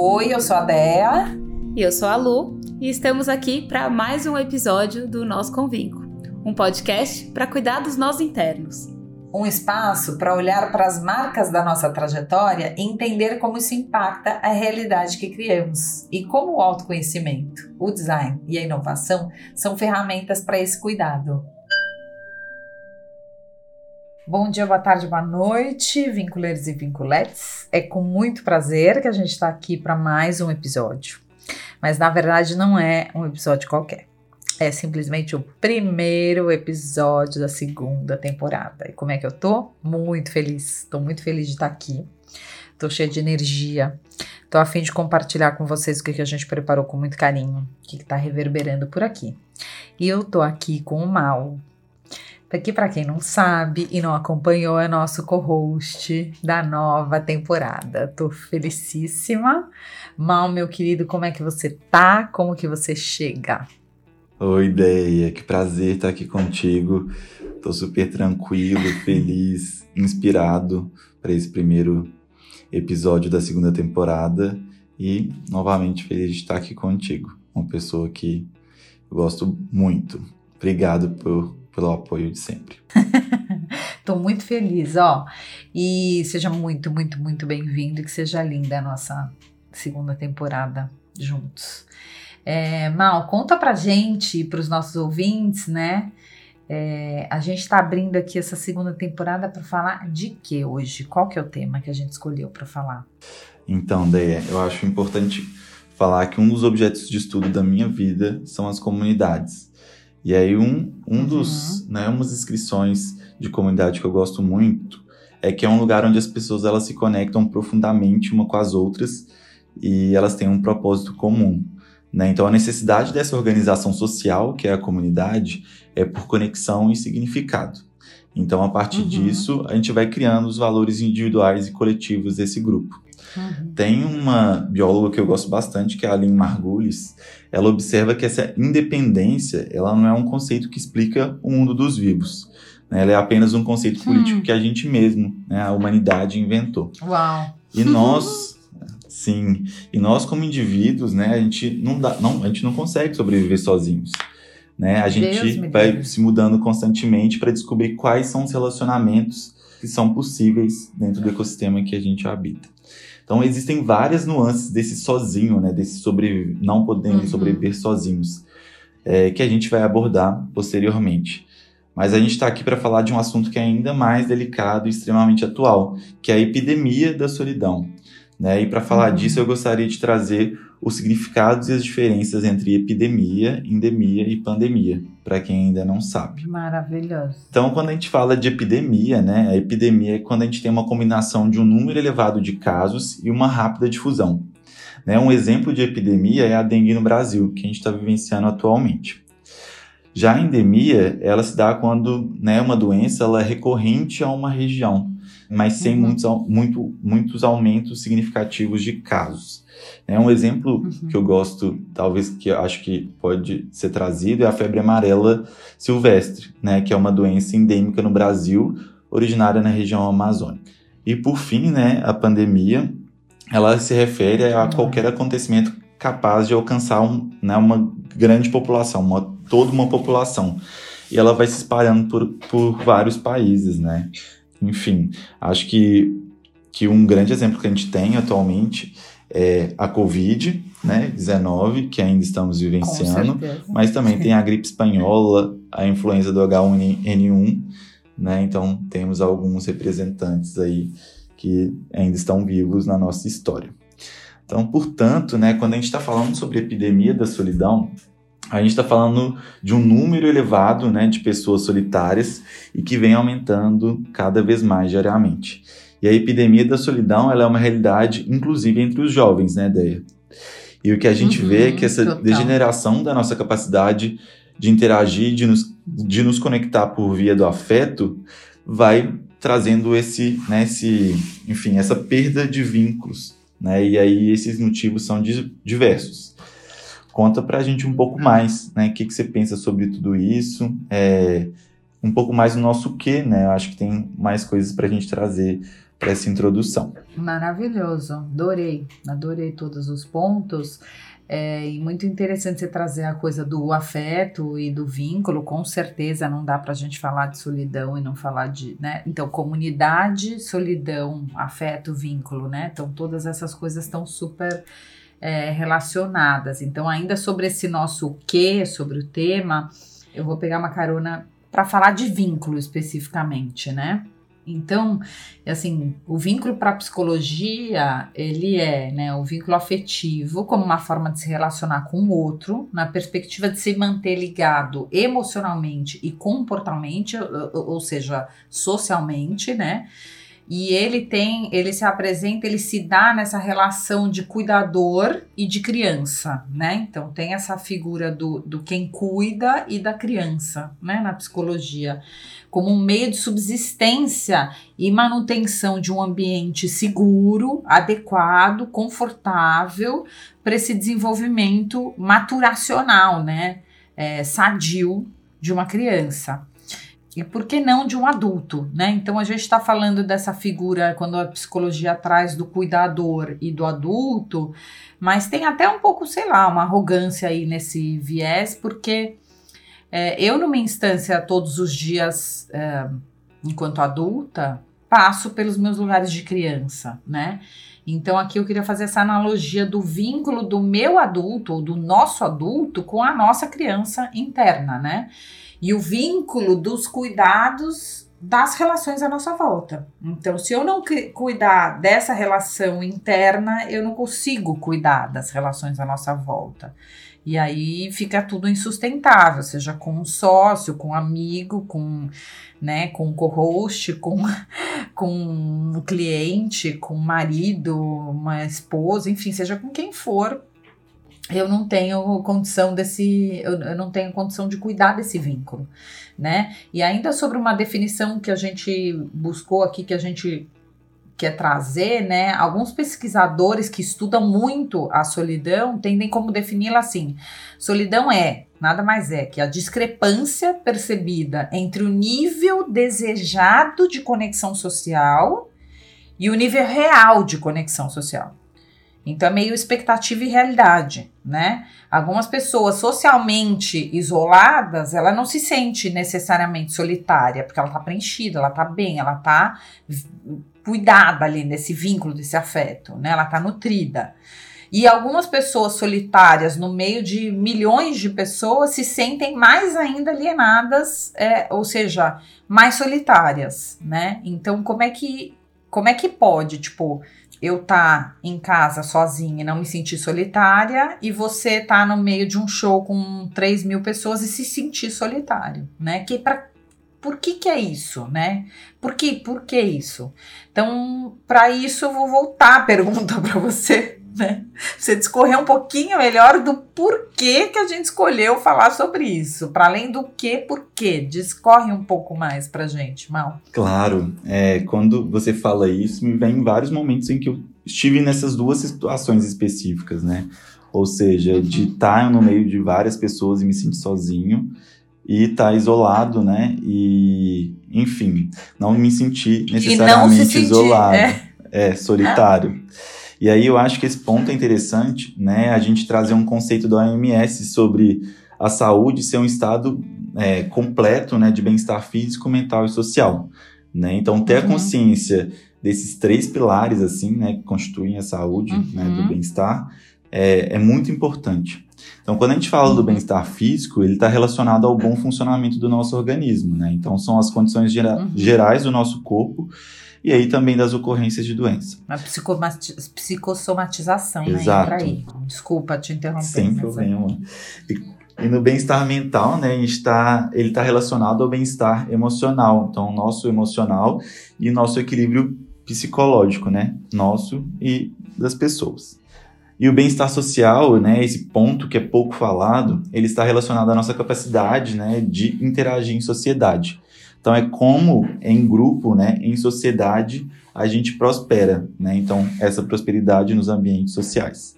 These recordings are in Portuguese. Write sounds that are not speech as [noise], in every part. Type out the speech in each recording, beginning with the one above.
Oi, eu sou a Dea. E eu sou a Lu. E estamos aqui para mais um episódio do Nosso Convinco um podcast para cuidar dos nós internos. Um espaço para olhar para as marcas da nossa trajetória e entender como isso impacta a realidade que criamos e como o autoconhecimento, o design e a inovação são ferramentas para esse cuidado. Bom dia, boa tarde, boa noite, vinculeiros e vinculetes. É com muito prazer que a gente está aqui para mais um episódio. Mas na verdade não é um episódio qualquer. É simplesmente o primeiro episódio da segunda temporada. E como é que eu tô? Muito feliz. Tô muito feliz de estar aqui. Tô cheia de energia. Tô a fim de compartilhar com vocês o que, a gente preparou com muito carinho, o que, que tá reverberando por aqui. E eu tô aqui com o Mal, Aqui, para quem não sabe e não acompanhou, é nosso co-host da nova temporada. Tô felicíssima. Mal, meu querido, como é que você tá? Como que você chega? Oi, ideia, que prazer estar aqui contigo. Tô super tranquilo, [laughs] feliz, inspirado para esse primeiro episódio da segunda temporada e novamente feliz de estar aqui contigo, uma pessoa que eu gosto muito. Obrigado por, pelo apoio de sempre. [laughs] Tô muito feliz, ó. E seja muito, muito, muito bem-vindo e que seja linda a nossa segunda temporada juntos. É, Mal, conta pra gente, para os nossos ouvintes, né? É, a gente está abrindo aqui essa segunda temporada para falar de que hoje? Qual que é o tema que a gente escolheu para falar? Então, Deia, eu acho importante falar que um dos objetos de estudo da minha vida são as comunidades. E aí um, um uhum. dos, né, umas inscrições de comunidade que eu gosto muito é que é um lugar onde as pessoas elas se conectam profundamente uma com as outras e elas têm um propósito comum. Né? Então, a necessidade dessa organização social, que é a comunidade, é por conexão e significado. Então, a partir uhum. disso, a gente vai criando os valores individuais e coletivos desse grupo. Uhum. Tem uma bióloga que eu gosto bastante, que é a Aline Margulis. Ela observa que essa independência ela não é um conceito que explica o mundo dos vivos. Né? Ela é apenas um conceito político hum. que a gente mesmo, né, a humanidade, inventou. Uau! E nós Sim. E nós, como indivíduos, né, a gente não, dá, não, a gente não consegue sobreviver sozinhos. Né? A gente vai Deus. se mudando constantemente para descobrir quais são os relacionamentos que são possíveis dentro do ecossistema que a gente habita. Então existem várias nuances desse sozinho, né, desse sobreviver, não podendo uhum. sobreviver sozinhos, é, que a gente vai abordar posteriormente. Mas a gente está aqui para falar de um assunto que é ainda mais delicado e extremamente atual, que é a epidemia da solidão. Né? E para falar uhum. disso, eu gostaria de trazer os significados e as diferenças entre epidemia, endemia e pandemia, para quem ainda não sabe. Maravilhoso. Então, quando a gente fala de epidemia, né, a epidemia é quando a gente tem uma combinação de um número elevado de casos e uma rápida difusão. Né? Um exemplo de epidemia é a dengue no Brasil, que a gente está vivenciando atualmente. Já a endemia, ela se dá quando né, uma doença ela é recorrente a uma região mas sem uhum. muitos, muito, muitos aumentos significativos de casos. É um exemplo uhum. que eu gosto, talvez que eu acho que pode ser trazido, é a febre amarela silvestre, né, que é uma doença endêmica no Brasil, originária na região amazônica. E por fim, né, a pandemia, ela se refere a uhum. qualquer acontecimento capaz de alcançar um, né, uma grande população, uma, toda uma população. E ela vai se espalhando por, por vários países, né? Enfim, acho que, que um grande exemplo que a gente tem atualmente é a Covid, né, 19, que ainda estamos vivenciando, mas também tem a gripe espanhola, a influenza do H1N1, né, então temos alguns representantes aí que ainda estão vivos na nossa história. Então, portanto, né, quando a gente está falando sobre epidemia da solidão, a gente está falando de um número elevado né, de pessoas solitárias e que vem aumentando cada vez mais diariamente. E a epidemia da solidão ela é uma realidade, inclusive entre os jovens, né, Deia? E o que a gente uhum, vê é que essa total. degeneração da nossa capacidade de interagir, de nos, de nos conectar por via do afeto, vai trazendo esse, né, esse, enfim, essa perda de vínculos. Né? E aí esses motivos são diversos. Conta para a gente um pouco mais, né? O que, que você pensa sobre tudo isso? É, um pouco mais do nosso quê, né? Eu acho que tem mais coisas para a gente trazer para essa introdução. Maravilhoso, adorei, adorei todos os pontos. É, e muito interessante você trazer a coisa do afeto e do vínculo, com certeza não dá para a gente falar de solidão e não falar de, né? Então, comunidade, solidão, afeto, vínculo, né? Então, todas essas coisas estão super é, relacionadas. Então, ainda sobre esse nosso que, sobre o tema, eu vou pegar uma carona para falar de vínculo especificamente, né? Então, assim, o vínculo para a psicologia, ele é, né, o vínculo afetivo como uma forma de se relacionar com o outro, na perspectiva de se manter ligado emocionalmente e comportalmente, ou, ou seja, socialmente, né? E ele tem, ele se apresenta, ele se dá nessa relação de cuidador e de criança, né? Então tem essa figura do, do quem cuida e da criança, né? Na psicologia, como um meio de subsistência e manutenção de um ambiente seguro, adequado, confortável para esse desenvolvimento maturacional, né? É, sadio de uma criança e por que não de um adulto, né? Então a gente está falando dessa figura quando a psicologia traz do cuidador e do adulto, mas tem até um pouco, sei lá, uma arrogância aí nesse viés, porque é, eu numa instância todos os dias, é, enquanto adulta, passo pelos meus lugares de criança, né? Então aqui eu queria fazer essa analogia do vínculo do meu adulto ou do nosso adulto com a nossa criança interna, né? E o vínculo dos cuidados das relações à nossa volta. Então, se eu não cuidar dessa relação interna, eu não consigo cuidar das relações à nossa volta. E aí fica tudo insustentável, seja com um sócio, com um amigo, com, né, com um co-host, com, [laughs] com um cliente, com um marido, uma esposa, enfim, seja com quem for, eu não tenho condição desse, eu, não tenho condição de cuidar desse vínculo, né? E ainda sobre uma definição que a gente buscou aqui, que a gente quer trazer, né? Alguns pesquisadores que estudam muito a solidão tendem como defini-la assim: solidão é nada mais é que a discrepância percebida entre o nível desejado de conexão social e o nível real de conexão social. Então é meio expectativa e realidade, né? Algumas pessoas socialmente isoladas, ela não se sente necessariamente solitária, porque ela tá preenchida, ela tá bem, ela tá cuidada ali nesse vínculo, desse afeto, né? Ela tá nutrida. E algumas pessoas solitárias, no meio de milhões de pessoas, se sentem mais ainda alienadas, é, ou seja, mais solitárias, né? Então, como é que como é que pode, tipo, eu tá em casa sozinha e não me sentir solitária, e você tá no meio de um show com 3 mil pessoas e se sentir solitário, né? Que pra, por que que é isso, né? Por que, por que isso? Então, para isso eu vou voltar a pergunta [laughs] para você né? Você discorrer um pouquinho melhor do porquê que a gente escolheu falar sobre isso. Para além do que, porquê. Discorre um pouco mais pra gente, Mal. Claro. É, quando você fala isso, me vem vários momentos em que eu estive nessas duas situações específicas, né? Ou seja, uhum. de estar tá no meio de várias pessoas e me sentir sozinho e estar tá isolado, né? E, enfim, não me sentir necessariamente se sentir, isolado. É, é solitário. E aí eu acho que esse ponto é interessante, né? A gente trazer um conceito da OMS sobre a saúde ser um estado é, completo, né, de bem-estar físico, mental e social, né? Então ter uhum. a consciência desses três pilares assim, né, que constituem a saúde, uhum. né, do uhum. bem-estar, é, é, muito importante. Então, quando a gente fala do uhum. bem-estar físico, ele está relacionado ao bom funcionamento do nosso organismo, né? Então, são as condições gera uhum. gerais do nosso corpo e aí também das ocorrências de doença. A psicossomatização, né? Exato. né? Aí. Desculpa te interromper. Sem problema. E, e no bem-estar mental, né, a gente tá, ele está relacionado ao bem-estar emocional. Então, nosso emocional e nosso equilíbrio psicológico, né? Nosso e das pessoas. E o bem-estar social, né, esse ponto que é pouco falado, ele está relacionado à nossa capacidade, né, de interagir em sociedade. Então é como em grupo, né, em sociedade, a gente prospera, né? Então essa prosperidade nos ambientes sociais.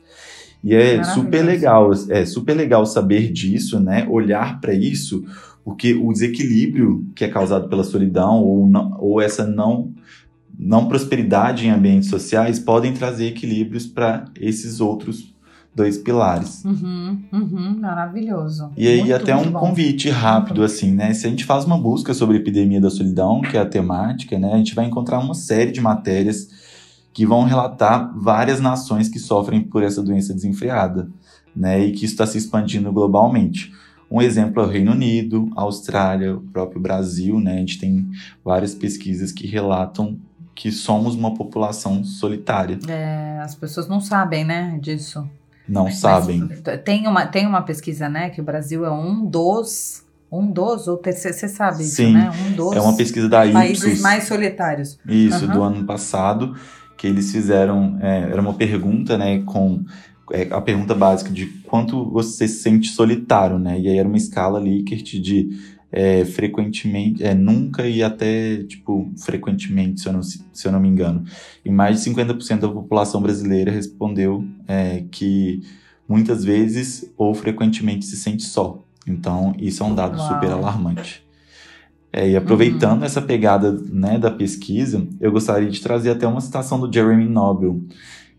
E é super legal, é super legal saber disso, né? Olhar para isso, porque o desequilíbrio que é causado pela solidão ou, não, ou essa não não prosperidade em ambientes sociais podem trazer equilíbrios para esses outros dois pilares. Uhum, uhum, maravilhoso. E aí muito, até muito um bom. convite rápido Muito. assim, né? Se a gente faz uma busca sobre a epidemia da solidão, que é a temática, né, a gente vai encontrar uma série de matérias que vão relatar várias nações que sofrem por essa doença desenfreada, né, e que está se expandindo globalmente. Um exemplo é o Reino Unido, a Austrália, o próprio Brasil, né? A gente tem várias pesquisas que relatam que somos uma população solitária. É, as pessoas não sabem, né, disso. Não Mas sabem. Tem uma, tem uma pesquisa, né, que o Brasil é um dos, um dos, ou terceiro, você sabe isso, Sim, né? Um dos É uma pesquisa da países Ipsos. mais solitários. Isso, Aham. do ano passado, que eles fizeram, é, era uma pergunta, né, com é, a pergunta básica de quanto você se sente solitário, né, e aí era uma escala Likert de é, frequentemente, é, nunca e até, tipo, frequentemente, se eu não, se eu não me engano. E mais de 50% da população brasileira respondeu é, que muitas vezes ou frequentemente se sente só. Então, isso é um dado Uau. super alarmante. É, e aproveitando essa pegada né, da pesquisa, eu gostaria de trazer até uma citação do Jeremy Nobel,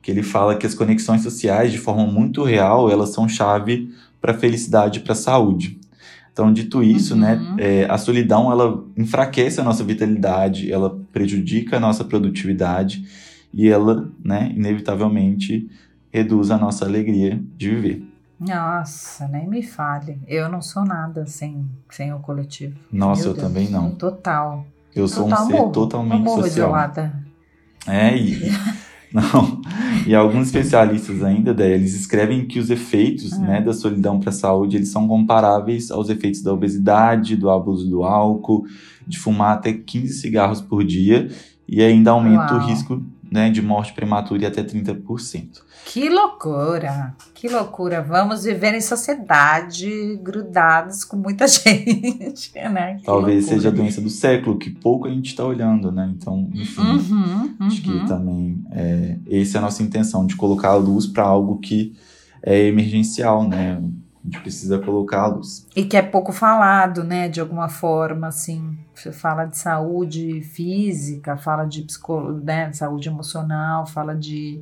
que ele fala que as conexões sociais, de forma muito real, elas são chave para a felicidade e para a saúde. Então, dito isso, Uhum. né, é, a solidão ela enfraquece a nossa vitalidade, ela prejudica a nossa produtividade e ela, né, inevitavelmente reduz a nossa alegria de viver. Nossa, nem me fale. Eu não sou nada sem, sem o coletivo. Nossa, Meu eu Deus, também não. Total. Eu sou total um ser morro. Totalmente morro social. isolada. É, e, [laughs] [laughs] não. E alguns especialistas ainda, daí, eles escrevem que os efeitos Uhum. né, da solidão para a saúde eles são comparáveis aos efeitos da obesidade, do abuso do álcool, de fumar até 15 cigarros por dia e ainda aumenta Uau. o risco né, de morte prematura em até 30%. Que loucura, que loucura. Vamos viver em sociedade, grudados com muita [laughs] gente, né? Que Talvez loucura. seja a doença do século, que pouco a gente está olhando, né? Então, enfim. Uhum, Acho que uhum. também é, essa é a nossa intenção, de colocar a luz para algo que é emergencial, né? A gente precisa colocar a luz. E que é pouco falado, né? De alguma forma, assim. Você fala de saúde física, fala de né, saúde emocional, fala de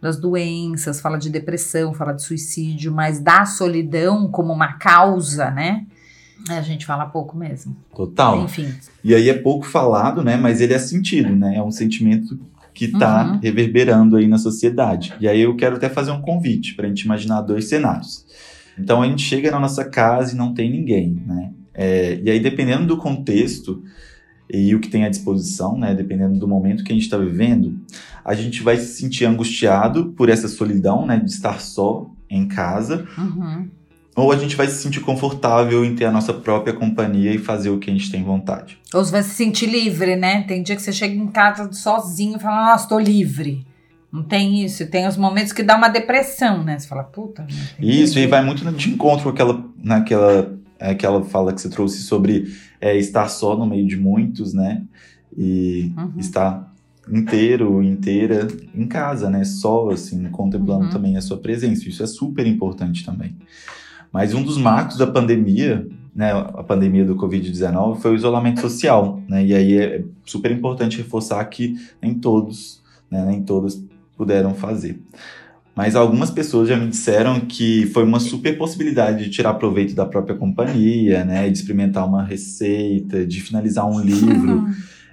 das doenças, fala de depressão, fala de suicídio, mas da solidão como uma causa, né? A gente fala pouco mesmo. Total. Enfim. E aí é pouco falado, né? Mas ele é sentido, né? É um sentimento que está Uhum. reverberando aí na sociedade. E aí eu quero até fazer um convite para a gente imaginar dois cenários. Então a gente chega na nossa casa e não tem ninguém, né? É, e aí dependendo do contexto e o que tem à disposição, né? Dependendo do momento que a gente está vivendo, a gente vai se sentir angustiado por essa solidão, né? De estar só em casa, Uhum. ou a gente vai se sentir confortável em ter a nossa própria companhia e fazer o que a gente tem vontade. Ou você vai se sentir livre, né? Tem dia que você chega em casa sozinho e fala, nossa, tô livre. Não tem isso. Tem os momentos que dá uma depressão, né? Você fala, puta. Isso, e vai muito de encontro com aquela, naquela, aquela fala que você trouxe sobre é, estar só no meio de muitos, né? E Uhum. estar inteiro, inteira em casa, né? Só, assim, contemplando Uhum. também a sua presença. Isso é super importante também. Mas um dos marcos da pandemia, né? A pandemia do Covid-19 foi o isolamento social, né? E aí é super importante reforçar que nem todos, né? Nem todas puderam fazer. Mas algumas pessoas já me disseram que foi uma super possibilidade de tirar proveito da própria companhia, né? De experimentar uma receita, de finalizar um livro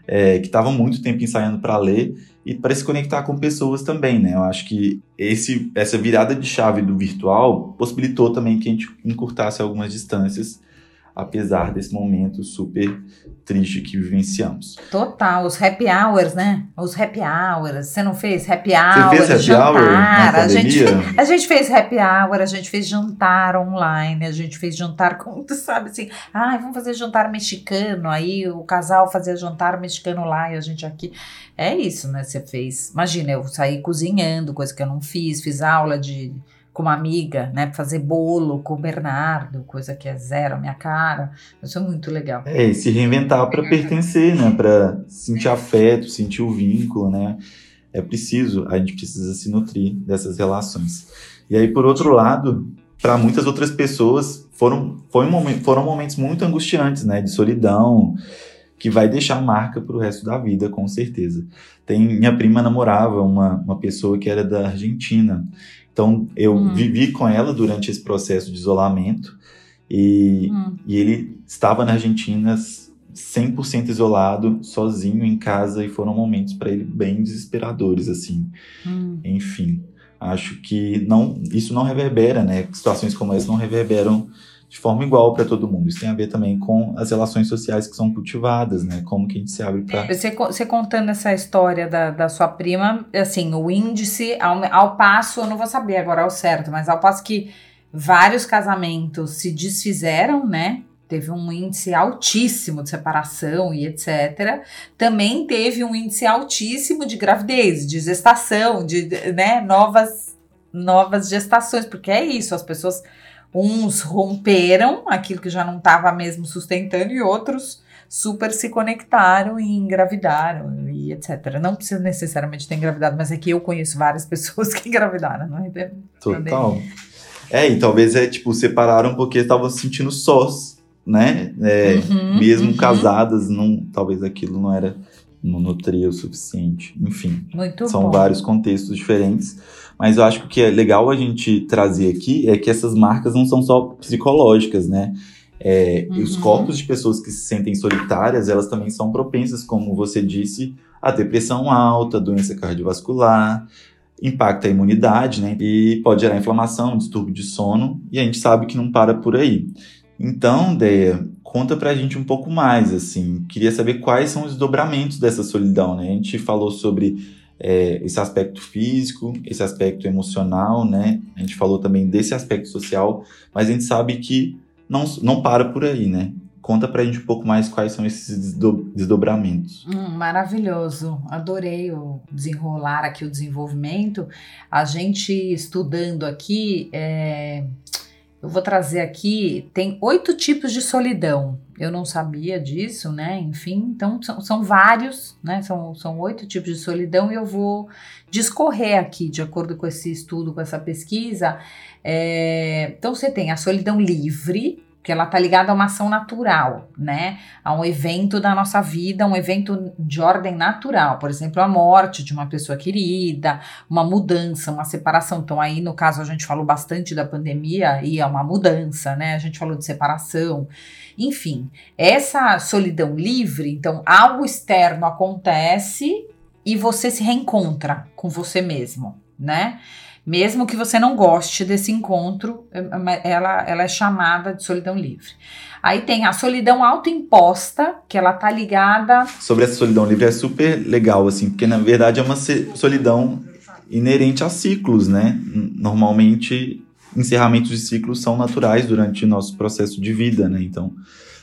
é, que estavam muito tempo ensaiando para ler e para se conectar com pessoas também, né? Eu acho que esse, essa virada de chave do virtual possibilitou também que a gente encurtasse algumas distâncias, apesar desse momento super triste que vivenciamos. Total, os happy hours, né? Os happy hours. Você não fez happy hour? Você fez happy jantar. hour na a gente, [laughs] a gente fez happy hour, a gente fez jantar online, a gente fez jantar com, tu [laughs] sabe assim, ai, vamos fazer jantar mexicano. Aí o casal fazia jantar mexicano lá e a gente aqui. É isso, né? Você fez. Imagina, eu saí cozinhando, coisa que eu não fiz, fiz aula de com uma amiga, né, fazer bolo com o Bernardo, coisa que é zero a minha cara. Isso é muito legal. É, e se reinventar para pertencer, né? Para sentir afeto, sentir o vínculo, né? É preciso, a gente precisa se nutrir dessas relações. E aí, por outro lado, para muitas outras pessoas, foram, foi um momento, foram momentos muito angustiantes, né? De solidão, que vai deixar marca para o resto da vida, com certeza. Tem minha prima namorava uma, uma pessoa que era da Argentina, então eu hum. vivi com ela durante esse processo de isolamento e, hum. e ele estava na Argentina 100% isolado, sozinho em casa e foram momentos para ele bem desesperadores assim. Hum. Enfim, acho que não isso não reverbera, né? Situações como essa não reverberam de forma igual para todo mundo. Isso tem a ver também com as relações sociais que são cultivadas, né? Como que a gente se abre para. Você, você, contando essa história da, da sua prima, assim, o índice, ao, ao passo, eu não vou saber agora ao certo, mas ao passo que vários casamentos se desfizeram, né? Teve um índice altíssimo de separação e etc. Também teve um índice altíssimo de gravidez, de gestação, de né, novas, novas gestações, porque é isso, as pessoas Uns romperam aquilo que já não estava mesmo sustentando e outros super se conectaram e engravidaram e etc. Não precisa necessariamente ter engravidado, mas é que eu conheço várias [laughs] pessoas que engravidaram, não é? Total. É, e talvez é tipo, separaram porque estavam se sentindo sós, né? É, uhum, mesmo uhum. casadas, não, talvez aquilo não era não nutria o suficiente. Enfim, Muito são bom. vários contextos diferentes. Mas eu acho que o que é legal a gente trazer aqui é que essas marcas não são só psicológicas, né? É, uhum. Os corpos de pessoas que se sentem solitárias, elas também são propensas, como você disse, a depressão alta, doença cardiovascular, impacta a imunidade, né? E pode gerar inflamação, distúrbio de sono, e a gente sabe que não para por aí. Então, Deia, conta pra gente um pouco mais, assim. Queria saber quais são os dobramentos dessa solidão, né? A gente falou sobre é, esse aspecto físico, esse aspecto emocional, né? A gente falou também desse aspecto social, mas a gente sabe que não, não para por aí, né? Conta pra gente um pouco mais quais são esses desdobramentos. Hum, maravilhoso, adorei o desenrolar aqui o desenvolvimento. A gente estudando aqui, é, eu vou trazer aqui, tem oito tipos de solidão. Eu não sabia disso, né? Enfim, então são, são vários, né? São, são oito tipos de solidão e eu vou discorrer aqui, de acordo com esse estudo, com essa pesquisa. É, então você tem a solidão livre, que ela tá ligada a uma ação natural, né? A um evento da nossa vida, um evento de ordem natural, por exemplo, a morte de uma pessoa querida, uma mudança, uma separação. Então aí no caso a gente falou bastante da pandemia e é uma mudança, né? A gente falou de separação. Enfim, essa solidão livre, então algo externo acontece e você se reencontra com você mesmo, né? Mesmo que você não goste desse encontro, é, ela, ela é chamada de solidão livre. Aí tem a solidão autoimposta, que ela tá ligada. Sobre essa solidão livre é super legal, assim, porque na verdade é uma solidão inerente a ciclos, né? Normalmente, encerramentos de ciclos são naturais durante o nosso processo de vida, né? Então,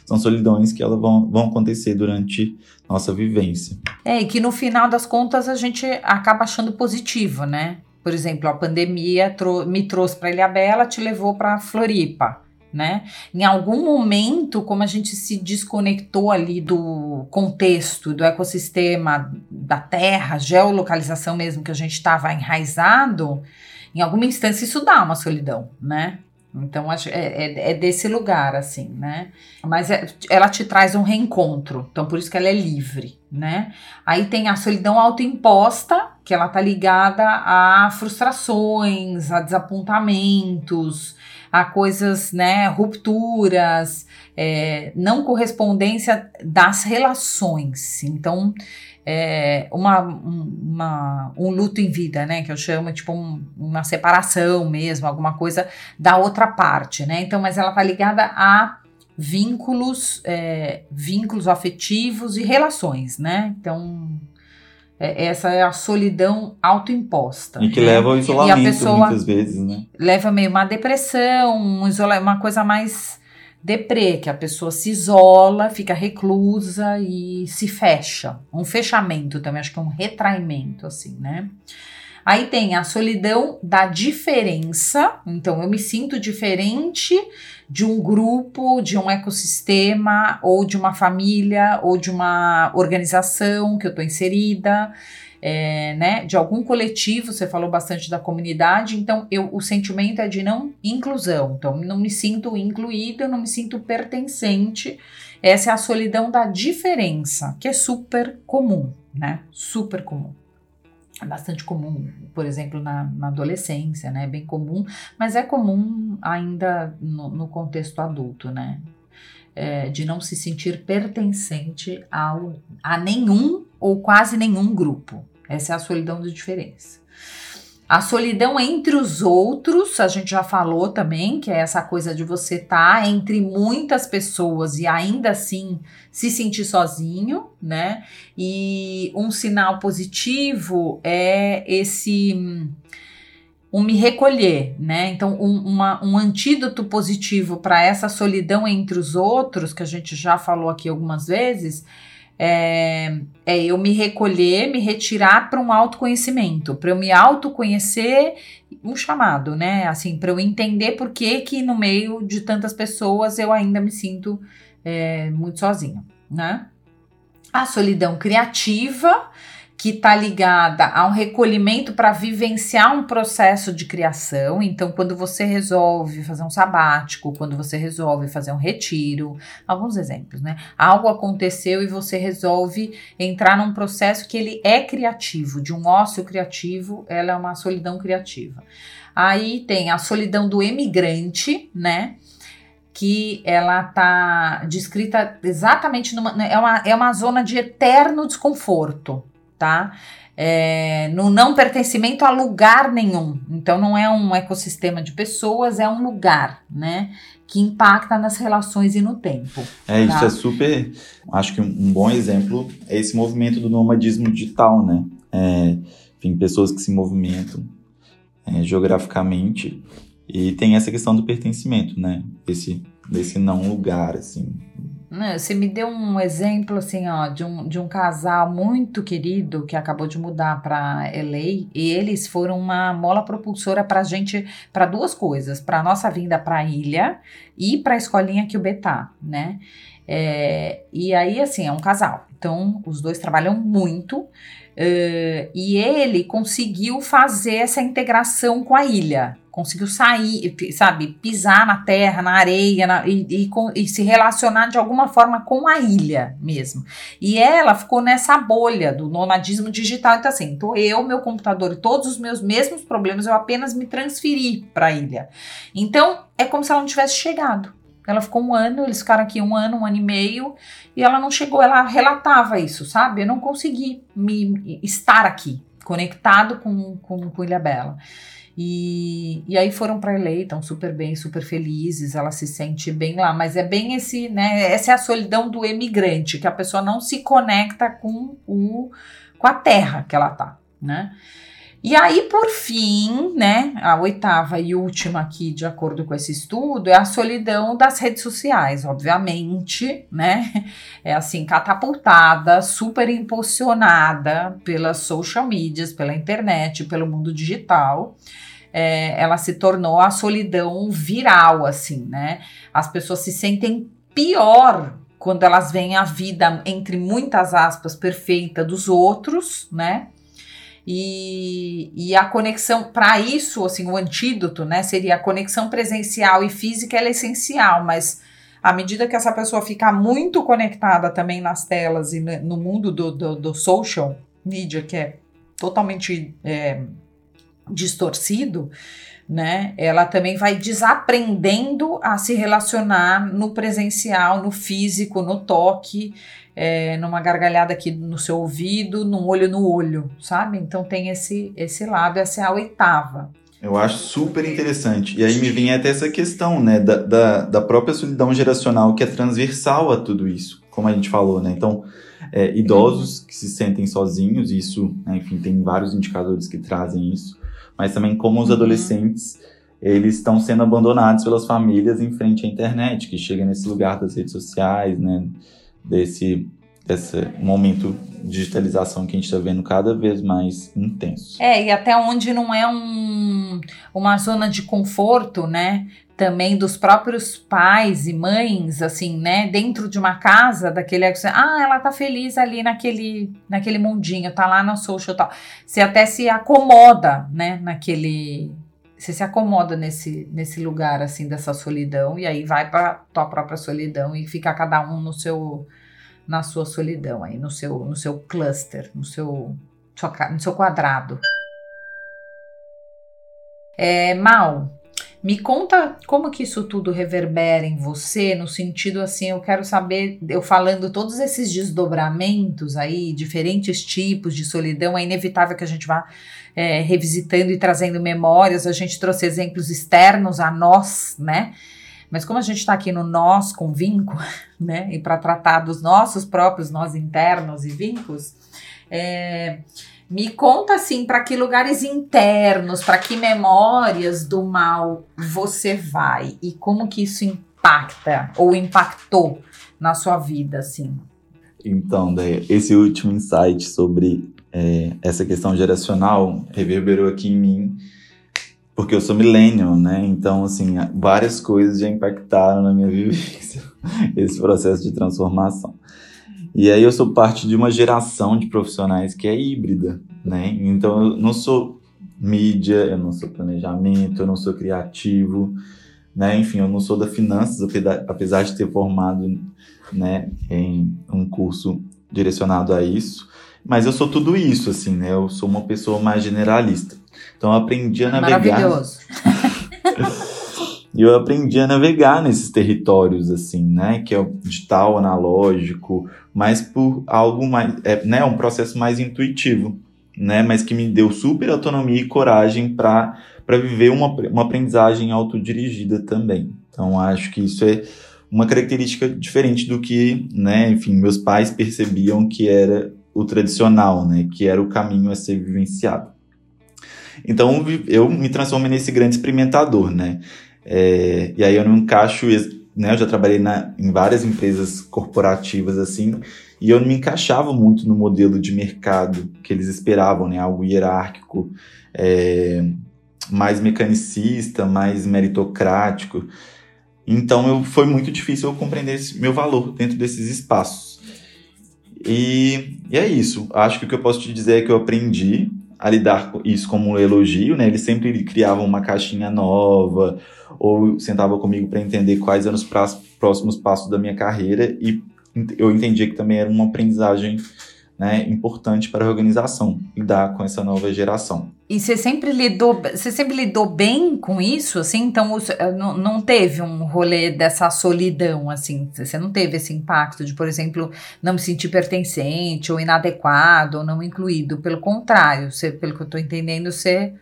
são solidões que elas vão, vão acontecer durante nossa vivência. É, e que no final das contas a gente acaba achando positivo, né? Por exemplo, a pandemia me trouxe para Ilha Bela, te levou para Floripa. Né? Em algum momento, como a gente se desconectou ali do contexto, do ecossistema, da terra, geolocalização mesmo que a gente estava enraizado, em alguma instância isso dá uma solidão, né? Então, é, é, é, desse lugar, assim, né? Mas é, ela te traz um reencontro, então por isso que ela é livre, né? Aí tem a solidão autoimposta, que ela tá ligada a frustrações, a desapontamentos, a coisas, né, rupturas, é, não correspondência das relações. Então, é, uma, uma, um luto em vida, né? Que eu chamo, tipo, um, uma separação mesmo, alguma coisa da outra parte, né? Então, mas ela tá ligada a vínculos, é, vínculos afetivos e relações, né? Então, é, essa é a solidão autoimposta. E que né? leva ao isolamento muitas vezes, né? Leva meio uma depressão, um uma coisa mais Deprê, que a pessoa se isola, fica reclusa e se fecha. Um fechamento também, acho que é um retraimento, assim, né? Aí tem a solidão da diferença, então eu me sinto diferente de um grupo, de um ecossistema, ou de uma família, ou de uma organização que eu estou inserida. É, né, de algum coletivo, você falou bastante da comunidade, então eu, o sentimento é de não inclusão, então não me sinto incluída, não me sinto pertencente. Essa é a solidão da diferença, que é super comum, né? Super comum é bastante comum, por exemplo, na, na, adolescência, né? Bem comum, mas é comum ainda no, no contexto adulto, né? É, de não se sentir pertencente ao, a nenhum ou quase nenhum grupo. Essa é a solidão de diferença. A solidão entre os outros, a gente já falou também, que é essa coisa de você estar tá entre muitas pessoas e ainda assim se sentir sozinho, né? E um sinal positivo é esse um me recolher, né? Então, um, uma, um antídoto positivo para essa solidão entre os outros, que a gente já falou aqui algumas vezes, é, é eu me recolher, me retirar para um autoconhecimento, para eu me autoconhecer, um chamado, né? Assim, para eu entender por que que no meio de tantas pessoas eu ainda me sinto é, muito sozinha, né? A solidão criativa que está ligada a um recolhimento para vivenciar um processo de criação. Então, quando você resolve fazer um sabático, quando você resolve fazer um retiro, alguns exemplos, né? Algo aconteceu e você resolve entrar num processo que ele é criativo, de um ócio criativo, ela é uma solidão criativa. Aí tem a solidão do emigrante, né? que ela tá descrita exatamente numa é uma, é uma zona de eterno desconforto tá? É, no não pertencimento a lugar nenhum. Então, não é um ecossistema de pessoas, é um lugar, né? Que impacta nas relações e no tempo. É, tá? isso é super. Acho que um, bom exemplo é esse movimento do nomadismo digital, né? É, enfim, pessoas que se movimentam é, geograficamente e tem essa questão do pertencimento, né? Esse, desse não lugar, assim, você me deu um exemplo assim, ó, de um, de um casal muito querido que acabou de mudar para LA e eles foram uma mola propulsora para gente, para duas coisas, para nossa vinda para a ilha e para a escolinha que o Betá, né? É, e aí, assim, é um casal. Então, os dois trabalham muito uh, e ele conseguiu fazer essa integração com a ilha conseguiu sair, sabe, pisar na terra, na areia na, e, e, e, se relacionar de alguma forma com a ilha mesmo. E ela ficou nessa bolha do nomadismo digital. Então, assim, tô eu, meu computador e todos os meus mesmos problemas, eu apenas me transferi para a ilha. Então, é como se ela não tivesse chegado. Ela ficou um ano, eles ficaram aqui um ano, um ano e meio, e ela não chegou, ela relatava isso, sabe? Eu não consegui me estar aqui, conectado com, com, com Ilha Bela. E, e aí foram para LA, estão super bem, super felizes, ela se sente bem lá, mas é bem esse, né? Essa é a solidão do emigrante, que a pessoa não se conecta com o com a terra que ela tá, né? E aí, por fim, né, a oitava e última aqui, de acordo com esse estudo, é a solidão das redes sociais, obviamente, né? É assim, catapultada, super impulsionada pelas social medias, pela internet, pelo mundo digital é, ela se tornou a solidão viral, assim, né? As pessoas se sentem pior quando elas veem a vida, entre muitas aspas, perfeita dos outros, né? E, e a conexão, para isso, assim, o antídoto, né, seria a conexão presencial e física, ela é essencial, mas à medida que essa pessoa ficar muito conectada também nas telas e no mundo do, do, do social media, que é totalmente é, distorcido, né? Ela também vai desaprendendo a se relacionar no presencial, no físico, no toque, é, numa gargalhada aqui no seu ouvido, num olho no olho, sabe? Então tem esse esse lado, essa é a oitava. Eu acho super interessante. E aí me vem até essa questão, né, da, da, da própria solidão geracional que é transversal a tudo isso, como a gente falou, né? Então, é, idosos que se sentem sozinhos, isso, né, enfim, tem vários indicadores que trazem isso mas também como os uhum. adolescentes eles estão sendo abandonados pelas famílias em frente à internet, que chega nesse lugar das redes sociais, né, desse, esse momento de digitalização que a gente está vendo cada vez mais intenso. É, e até onde não é um, uma zona de conforto, né? Também dos próprios pais e mães, assim, né? Dentro de uma casa, daquele. Ah, ela tá feliz ali naquele, naquele mundinho, tá lá no social tal. Você até se acomoda, né? Naquele. Você se acomoda nesse, nesse lugar, assim, dessa solidão, e aí vai pra tua própria solidão e fica cada um no seu na sua solidão aí, no seu, no seu cluster, no seu, no seu quadrado. É, Mal, me conta como que isso tudo reverbera em você, no sentido assim, eu quero saber, eu falando todos esses desdobramentos aí, diferentes tipos de solidão, é inevitável que a gente vá é, revisitando e trazendo memórias, a gente trouxe exemplos externos a nós, né? Mas como a gente está aqui no nós com vínculo, [laughs] né, e para tratar dos nossos próprios nós internos e vínculos, é, me conta assim, para que lugares internos, para que memórias do mal você vai e como que isso impacta ou impactou na sua vida, assim. Então, daí, esse último insight sobre é, essa questão geracional reverberou aqui em mim porque eu sou millennial, né? Então, assim, várias coisas já impactaram na minha [laughs] vivência esse processo de transformação. E aí eu sou parte de uma geração de profissionais que é híbrida, né? Então eu não sou mídia, eu não sou planejamento, eu não sou criativo, né? Enfim, eu não sou da finanças, apesar de ter formado, né, em um curso direcionado a isso, mas eu sou tudo isso, assim, né? Eu sou uma pessoa mais generalista. Então eu aprendi a navegar. Maravilhoso. [laughs] E eu aprendi a navegar nesses territórios, assim, né? Que é o digital, analógico, mas por algo mais. É, né, um processo mais intuitivo, né? Mas que me deu super autonomia e coragem para viver uma, uma aprendizagem autodirigida também. Então acho que isso é uma característica diferente do que, né? Enfim, meus pais percebiam que era o tradicional, né? Que era o caminho a ser vivenciado. Então eu me transformo nesse grande experimentador, né? É, e aí eu não encaixo, né? Eu já trabalhei na, em várias empresas corporativas assim, e eu não me encaixava muito no modelo de mercado que eles esperavam, né? Algo hierárquico, é, mais mecanicista, mais meritocrático. Então eu, foi muito difícil eu compreender esse, meu valor dentro desses espaços. E, e é isso. Acho que o que eu posso te dizer é que eu aprendi a lidar com isso como um elogio, né? Ele sempre criava uma caixinha nova ou sentava comigo para entender quais eram os próximos passos da minha carreira e eu entendia que também era uma aprendizagem né, importante para a organização lidar com essa nova geração. E você sempre lidou, você sempre lidou bem com isso, assim? Então eh, não, não teve um rolê dessa solidão, assim? Você não teve esse impacto de, por exemplo, não me sentir pertencente ou inadequado ou não incluído? Pelo contrário, você, pelo que eu estou entendendo, você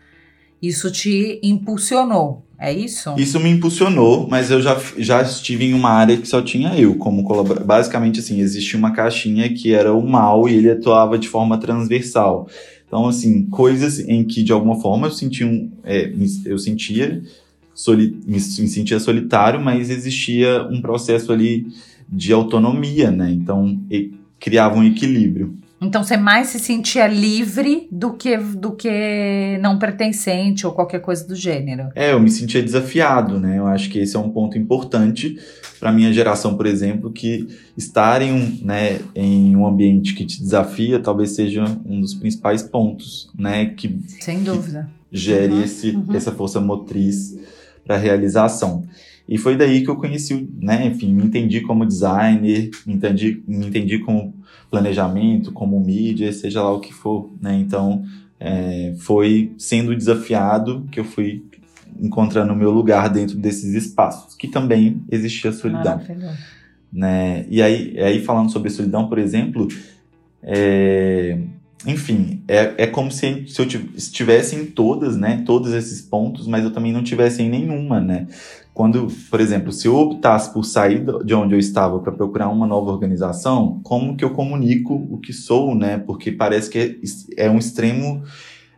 isso te impulsionou, é isso? Isso me impulsionou, mas eu já, já estive em uma área que só tinha eu como colaborador. Basicamente, assim, existia uma caixinha que era o mal e ele atuava de forma transversal. Então, assim, coisas em que, de alguma forma, eu sentia, um, é, eu sentia soli, me, sentia solitário, mas existia um processo ali de autonomia, né? Então, criava um equilíbrio. Então você mais se sentia livre do que do que não pertencente ou qualquer coisa do gênero. É, eu me sentia desafiado, né? Eu acho que esse é um ponto importante para minha geração, por exemplo, que estar em um, né, em um ambiente que te desafia talvez seja um dos principais pontos, né? Que, Sem dúvida. Que gere uhum, esse, uhum. essa força motriz para a realização. E foi daí que eu conheci, né? Enfim, me entendi como designer, me entendi, me entendi como planejamento, como mídia, seja lá o que for, né? Então, é, foi sendo desafiado que eu fui encontrando o meu lugar dentro desses espaços, que também existia solidão. Né? E aí, aí, falando sobre solidão, por exemplo, é, enfim, é, é como se, se eu estivesse em todas, né? Todos esses pontos, mas eu também não tivesse em nenhuma, né? Quando, por exemplo, se eu optasse por sair de onde eu estava para procurar uma nova organização, como que eu comunico o que sou, né? Porque parece que é, é um extremo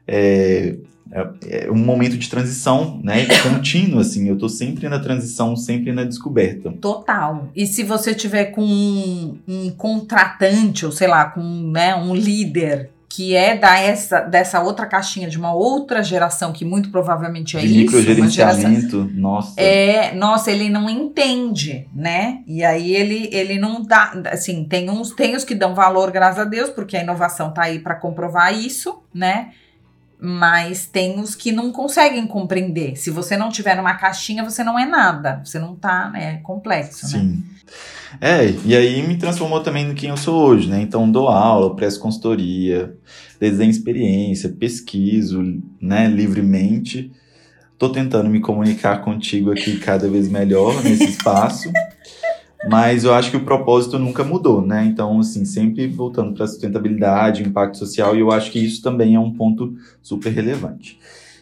é, é, é, um momento de transição, né? Contínuo, assim. Eu tô sempre na transição, sempre na descoberta. Total. E se você tiver com um, um contratante, ou sei lá, com né, um líder que é da essa, dessa outra caixinha de uma outra geração, que muito provavelmente é de isso. Microgerenciamento, nossa. É, nossa, ele não entende, né? E aí ele, ele não dá, assim, tem uns, tem os que dão valor, graças a Deus, porque a inovação tá aí para comprovar isso, né? Mas tem os que não conseguem compreender. Se você não tiver numa caixinha, você não é nada. Você não tá, né? É complexo, Sim. né? É, e aí me transformou também no quem eu sou hoje, né? Então dou aula, presto consultoria, desenho experiência, pesquiso, né, livremente. Tô tentando me comunicar contigo aqui cada vez melhor nesse espaço. Mas eu acho que o propósito nunca mudou, né? Então, assim, sempre voltando para sustentabilidade, impacto social, e eu acho que isso também é um ponto super relevante.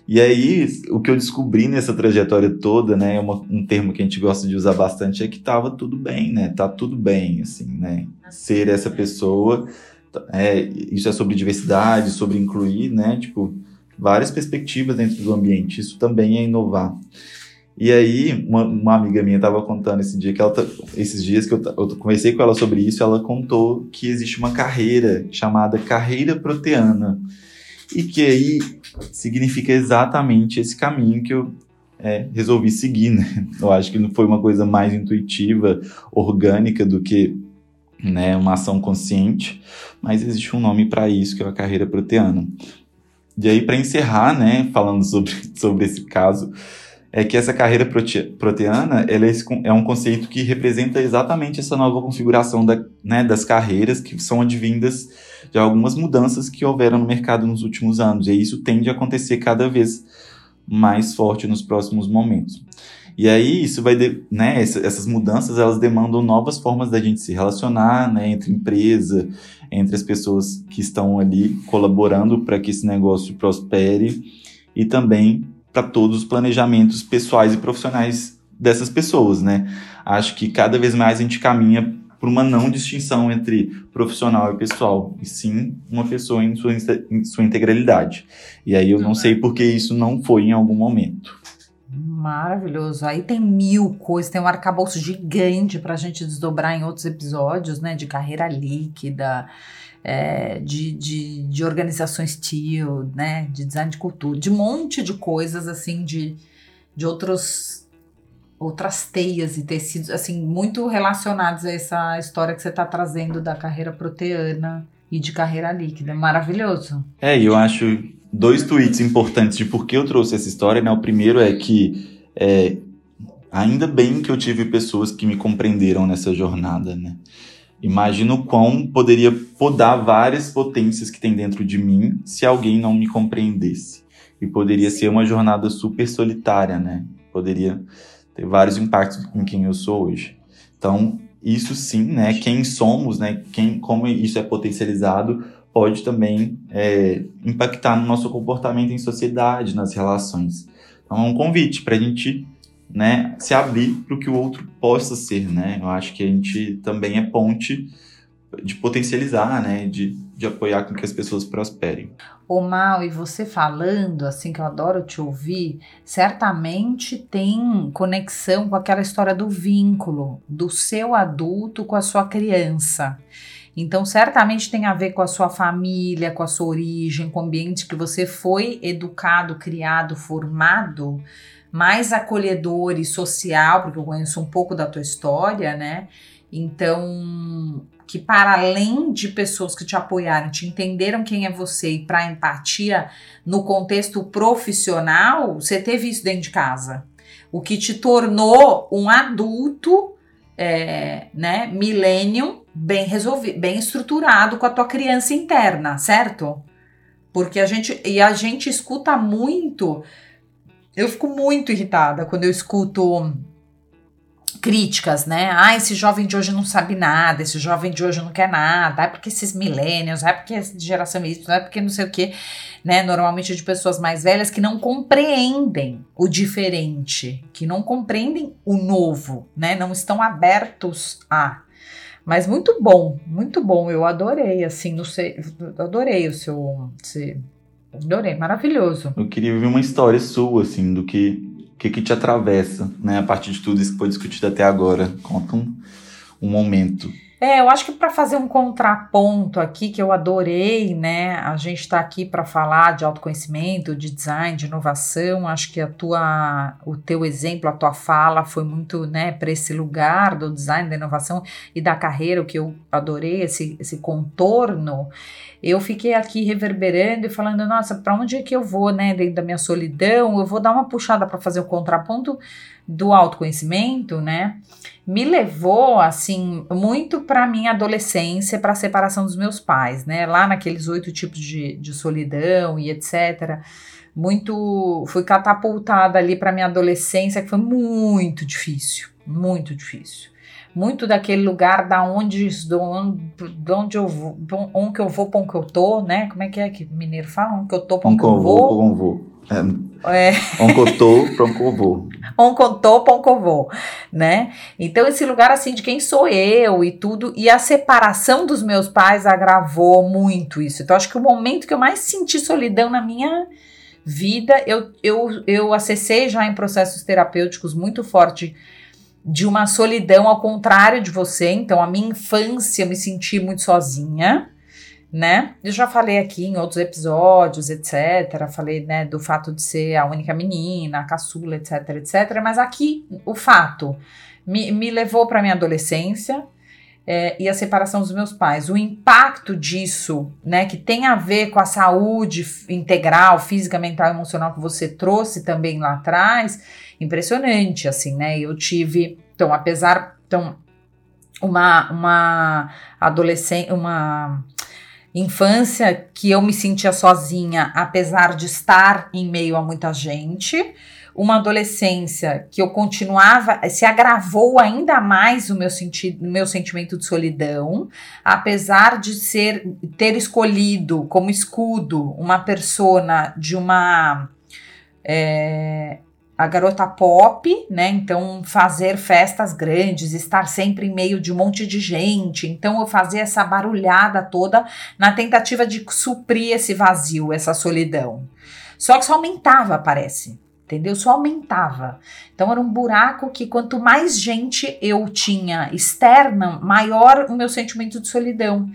E aí, o que eu descobri nessa trajetória toda, né, é uma, um termo que a gente gosta de usar bastante, é que tava tudo bem, né? Tá tudo bem, assim, né? Ser essa pessoa, é, isso é sobre diversidade, sobre incluir, né? Tipo, várias perspectivas dentro do ambiente. Isso também é inovar. E aí, uma, uma amiga minha estava contando esse dia que ela, esses dias que eu, eu conversei com ela sobre isso, ela contou que existe uma carreira chamada carreira proteana e que aí significa exatamente esse caminho que eu é, resolvi seguir, né? [laughs] Eu acho que não foi uma coisa mais intuitiva, orgânica do que né, uma ação consciente, mas existe um nome para isso que é a carreira proteana. E aí, para encerrar, né, falando sobre, [laughs] sobre esse caso, é que essa carreira prote proteana ela é, é, um conceito que representa exatamente essa nova configuração da, né, das carreiras que são advindas de algumas mudanças que houveram no mercado nos últimos anos. E isso tende a acontecer cada vez mais forte nos próximos momentos. E aí isso vai, né, essas mudanças elas demandam novas formas da gente se relacionar, né, entre empresa, entre as pessoas que estão ali colaborando para que esse negócio prospere e também para todos os planejamentos pessoais e profissionais dessas pessoas, né? Acho que cada vez mais a gente caminha por uma não distinção entre profissional e pessoal, e sim uma pessoa em sua, em sua integralidade. E aí eu não sei porque isso não foi em algum momento. Maravilhoso. Aí tem mil coisas, tem um arcabouço gigante para a gente desdobrar em outros episódios, né? De carreira líquida, é, de, de, de organizações TIL, né? De design de cultura, de um monte de coisas assim, de, de outros outras teias e tecidos, assim, muito relacionados a essa história que você está trazendo da carreira proteana e de carreira líquida. Maravilhoso. É, e eu acho dois tweets importantes de por que eu trouxe essa história, né? O primeiro é que é, ainda bem que eu tive pessoas que me compreenderam nessa jornada, né? Imagino quão poderia podar várias potências que tem dentro de mim se alguém não me compreendesse. E poderia ser uma jornada super solitária, né? Poderia ter vários impactos em quem eu sou hoje. Então, isso sim, né? Quem somos, né? Quem, como isso é potencializado, pode também é, impactar no nosso comportamento em sociedade, nas relações. Então, é um convite para a gente né, se abrir para o que o outro possa ser, né? Eu acho que a gente também é ponte de potencializar, né, de, de apoiar com que as pessoas prosperem. O Mal, e você falando, assim, que eu adoro te ouvir, certamente tem conexão com aquela história do vínculo do seu adulto com a sua criança. Então, certamente tem a ver com a sua família, com a sua origem, com o ambiente que você foi educado, criado, formado, mais acolhedor e social, porque eu conheço um pouco da tua história, né? Então, que para além de pessoas que te apoiaram, te entenderam quem é você e para empatia no contexto profissional, você teve isso dentro de casa. O que te tornou um adulto, é, né, millennium, bem resolvido, bem estruturado com a tua criança interna, certo? Porque a gente e a gente escuta muito. Eu fico muito irritada quando eu escuto críticas, né? Ah, esse jovem de hoje não sabe nada, esse jovem de hoje não quer nada, é porque esses millennials, é porque essa geração Y, é porque não sei o que, né? Normalmente de pessoas mais velhas que não compreendem o diferente, que não compreendem o novo, né? Não estão abertos a. Mas muito bom, muito bom. Eu adorei, assim, não sei, adorei o seu, Adorei, maravilhoso. Eu queria ouvir uma história sua, assim, do que que, que te atravessa, né, a partir de tudo isso que foi discutido até agora. Conta um, um momento. É, eu acho que para fazer um contraponto aqui, que eu adorei, né? A gente está aqui para falar de autoconhecimento, de design, de inovação. Acho que a tua, o teu exemplo, a tua fala foi muito, né, para esse lugar do design, da inovação e da carreira, o que eu adorei, esse, esse contorno. Eu fiquei aqui reverberando e falando, nossa, para onde é que eu vou, né? Dentro da minha solidão, eu vou dar uma puxada para fazer o contraponto do autoconhecimento, né? Me levou assim muito para minha adolescência, para a separação dos meus pais, né? Lá naqueles oito tipos de, de solidão e etc. Muito, fui catapultada ali para minha adolescência, que foi muito difícil, muito difícil muito daquele lugar da onde, do onde, de onde eu vou, onde que eu vou, para onde que eu tô, né? Como é que é que mineiro fala? Onde que eu tô, para onde que eu vou? Onde. É. Eu tô, para onde que eu vou. Onde que eu tô, para onde que eu vou, né? Então esse lugar assim de quem sou eu e tudo, e a separação dos meus pais agravou muito isso. Então acho que o momento que eu mais senti solidão na minha vida, eu, eu, eu acessei já em processos terapêuticos muito forte de uma solidão ao contrário de você. Então, a minha infância eu me senti muito sozinha, né? Eu já falei aqui em outros episódios, etc. Falei, né, do fato de ser a única menina, a caçula, etc, etc. Mas aqui o fato me, me levou para minha adolescência. É, e a separação dos meus pais. O impacto disso, né, que tem a ver com a saúde integral, física, mental e emocional que você trouxe também lá atrás, impressionante, assim, né? Eu tive, então, apesar, então, uma, uma adolescência, uma infância que eu me sentia sozinha, apesar de estar em meio a muita gente, uma adolescência que eu continuava, se agravou ainda mais o meu, senti meu sentimento de solidão, apesar de ser ter escolhido como escudo uma persona de uma é, a garota pop, né? Então, fazer festas grandes, estar sempre em meio de um monte de gente. Então, eu fazia essa barulhada toda na tentativa de suprir esse vazio, essa solidão. Só que só aumentava, parece. Entendeu? Só aumentava. Então era um buraco que quanto mais gente eu tinha externa, maior o meu sentimento de solidão.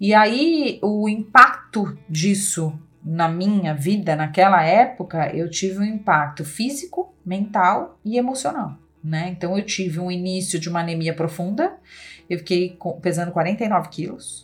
E aí o impacto disso na minha vida naquela época, eu tive um impacto físico, mental e emocional. Né? Então eu tive um início de uma anemia profunda, eu fiquei pesando 49 quilos.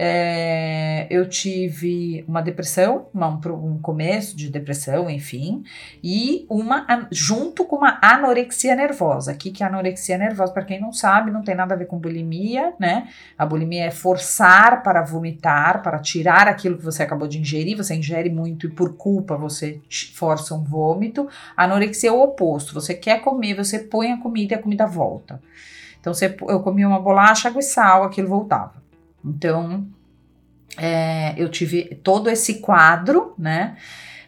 É, eu tive uma depressão, uma, um começo de depressão, enfim, e uma junto com uma anorexia nervosa. Aqui que a anorexia nervosa, para quem não sabe, não tem nada a ver com bulimia, né? A bulimia é forçar para vomitar, para tirar aquilo que você acabou de ingerir. Você ingere muito e por culpa você força um vômito. A anorexia é o oposto. Você quer comer, você põe a comida e a comida volta. Então, você, eu comia uma bolacha, água e sal, aquilo voltava. Então, é, eu tive todo esse quadro, né?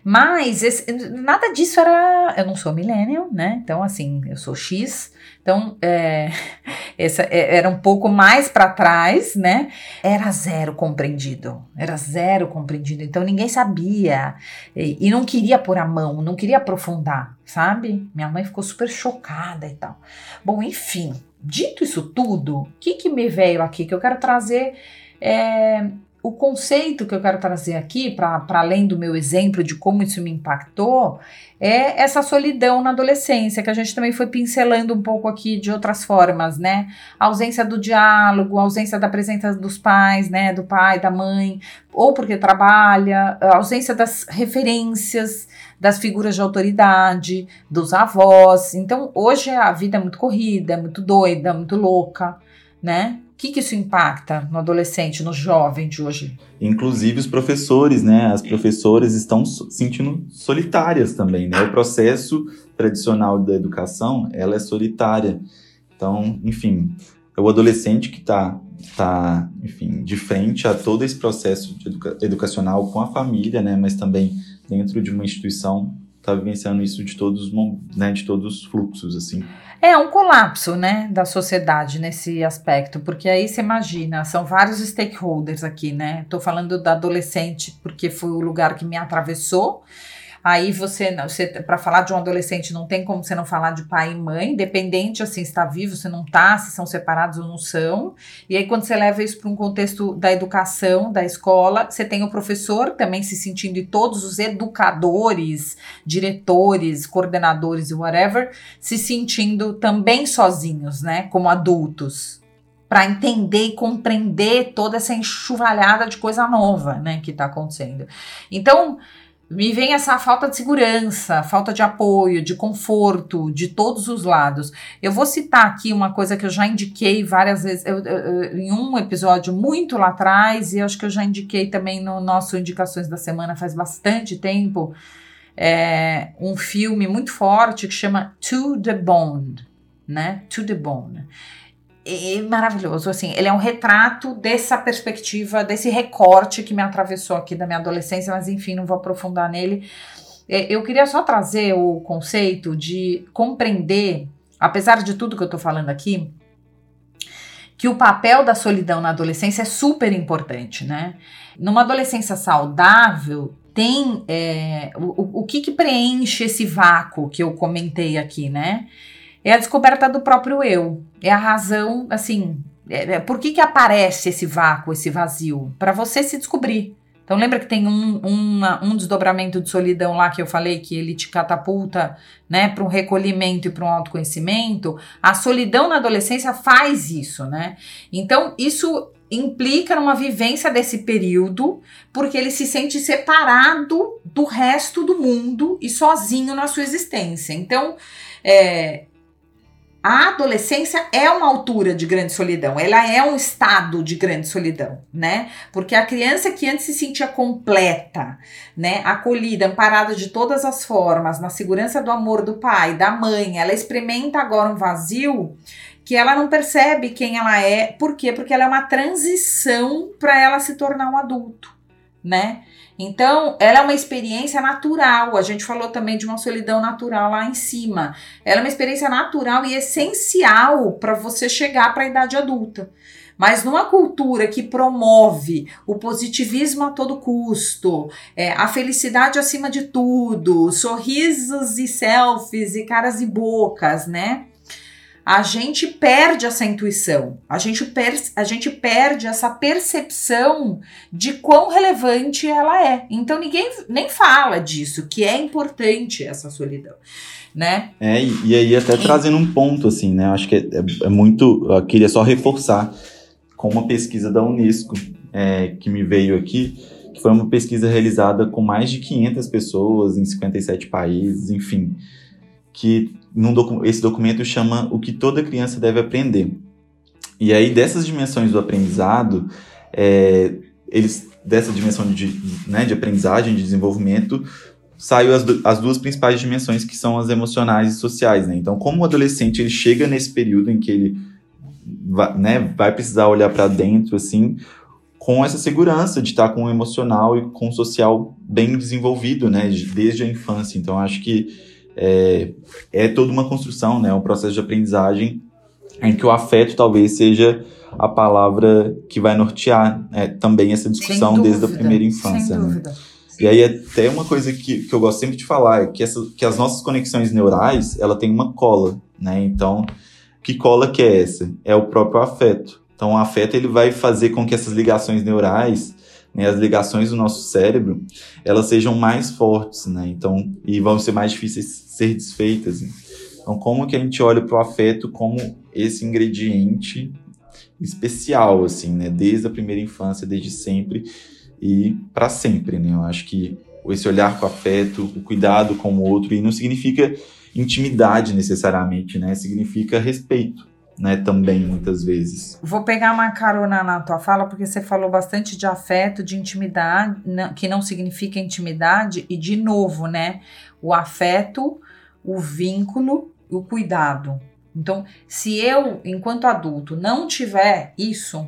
Mas esse, nada disso era. Eu não sou millennial, né? Então, assim, eu sou X. Então, é, [laughs] essa, é, era um pouco mais para trás, né? Era zero compreendido. Era zero compreendido. Então, ninguém sabia. E, e não queria pôr a mão, não queria aprofundar, sabe? Minha mãe ficou super chocada e tal. Bom, enfim, dito isso tudo, o que, que me veio aqui? Que eu quero trazer. É, o conceito que eu quero trazer aqui, para além do meu exemplo de como isso me impactou, é essa solidão na adolescência, que a gente também foi pincelando um pouco aqui de outras formas, né? A ausência do diálogo, a ausência da presença dos pais, né? Do pai, da mãe, ou porque trabalha, a ausência das referências, das figuras de autoridade, dos avós. Então, hoje a vida é muito corrida, é muito doida, muito louca, né? Que, que isso impacta no adolescente, no jovem de hoje? Inclusive os professores, né? As professoras estão se sentindo solitárias também, né? O processo tradicional da educação, ela é solitária. Então, enfim, é o adolescente que está, tá, enfim, de frente a todo esse processo educa educacional com a família, né? Mas também dentro de uma instituição tá vivenciando isso de todos, né, de todos os fluxos, assim. É um colapso, né, da sociedade nesse aspecto, porque aí você imagina, são vários stakeholders aqui, né? Tô falando da adolescente porque foi o lugar que me atravessou, Aí você, você para falar de um adolescente, não tem como você não falar de pai e mãe, independente assim, se está vivo, se não está, se são separados ou não são. E aí, quando você leva isso para um contexto da educação, da escola, você tem o professor também se sentindo, e todos os educadores, diretores, coordenadores e whatever, se sentindo também sozinhos, né? Como adultos para entender e compreender toda essa enxuvalhada de coisa nova, né, que está acontecendo. Então, me vem essa falta de segurança, falta de apoio, de conforto, de todos os lados. Eu vou citar aqui uma coisa que eu já indiquei várias vezes eu, eu, em um episódio muito lá atrás, e acho que eu já indiquei também no nosso Indicações da Semana faz bastante tempo. É, um filme muito forte que chama To the Bone, né? To the Bone é maravilhoso, assim, ele é um retrato dessa perspectiva, desse recorte que me atravessou aqui da minha adolescência, mas enfim, não vou aprofundar nele. É, eu queria só trazer o conceito de compreender, apesar de tudo que eu tô falando aqui, que o papel da solidão na adolescência é super importante, né? Numa adolescência saudável, tem é, o, o que, que preenche esse vácuo que eu comentei aqui, né? É a descoberta do próprio eu. É a razão, assim, é, é, por que, que aparece esse vácuo, esse vazio? Para você se descobrir. Então lembra que tem um, uma, um desdobramento de solidão lá que eu falei que ele te catapulta né, para um recolhimento e para um autoconhecimento? A solidão na adolescência faz isso, né? Então isso implica numa vivência desse período, porque ele se sente separado do resto do mundo e sozinho na sua existência. Então, é, a adolescência é uma altura de grande solidão, ela é um estado de grande solidão, né? Porque a criança que antes se sentia completa, né, acolhida, amparada de todas as formas, na segurança do amor do pai, da mãe, ela experimenta agora um vazio que ela não percebe quem ela é, por quê? Porque ela é uma transição para ela se tornar um adulto, né? Então, ela é uma experiência natural. A gente falou também de uma solidão natural lá em cima. Ela é uma experiência natural e essencial para você chegar para a idade adulta. Mas numa cultura que promove o positivismo a todo custo, é, a felicidade acima de tudo, sorrisos e selfies e caras e bocas, né? A gente perde essa intuição, a gente, per a gente perde essa percepção de quão relevante ela é. Então ninguém nem fala disso, que é importante essa solidão. Né? É, e, e aí até trazendo um ponto assim, né? Acho que é, é, é, muito. Eu queria só reforçar com uma pesquisa da Unesco é, que me veio aqui, que foi uma pesquisa realizada com mais de 500 pessoas em 57 países, enfim que docu esse documento chama o que toda criança deve aprender. E aí, dessas dimensões do aprendizado, é, eles dessa dimensão de, né, de aprendizagem, de desenvolvimento, saiu as, as duas principais dimensões que são as emocionais e sociais. Né? Então, como o adolescente ele chega nesse período em que ele vai, né, vai precisar olhar para dentro, assim, com essa segurança de estar com o emocional e com o social bem desenvolvido, né, desde a infância. Então, acho que é, é toda uma construção, né? Um processo de aprendizagem em que o afeto talvez seja a palavra que vai nortear é, também essa discussão dúvida, desde a primeira infância. Né? E aí até uma coisa que, que eu gosto sempre de falar é que, essa, que as nossas conexões neurais, ela tem uma cola, né? Então, que cola que é essa? É o próprio afeto. Então, o afeto ele vai fazer com que essas ligações neurais né, as ligações do nosso cérebro, elas sejam mais fortes, né? Então, e vão ser mais difíceis de ser desfeitas. Né? Então, como que a gente olha para o afeto como esse ingrediente especial, assim, né? Desde a primeira infância, desde sempre e para sempre, né? Eu acho que esse olhar com afeto, o cuidado com o outro, e não significa intimidade necessariamente, né? Significa respeito né, também muitas vezes. Vou pegar uma carona na tua fala, porque você falou bastante de afeto, de intimidade, que não significa intimidade, e de novo, né, o afeto, o vínculo, o cuidado. Então, se eu, enquanto adulto, não tiver isso,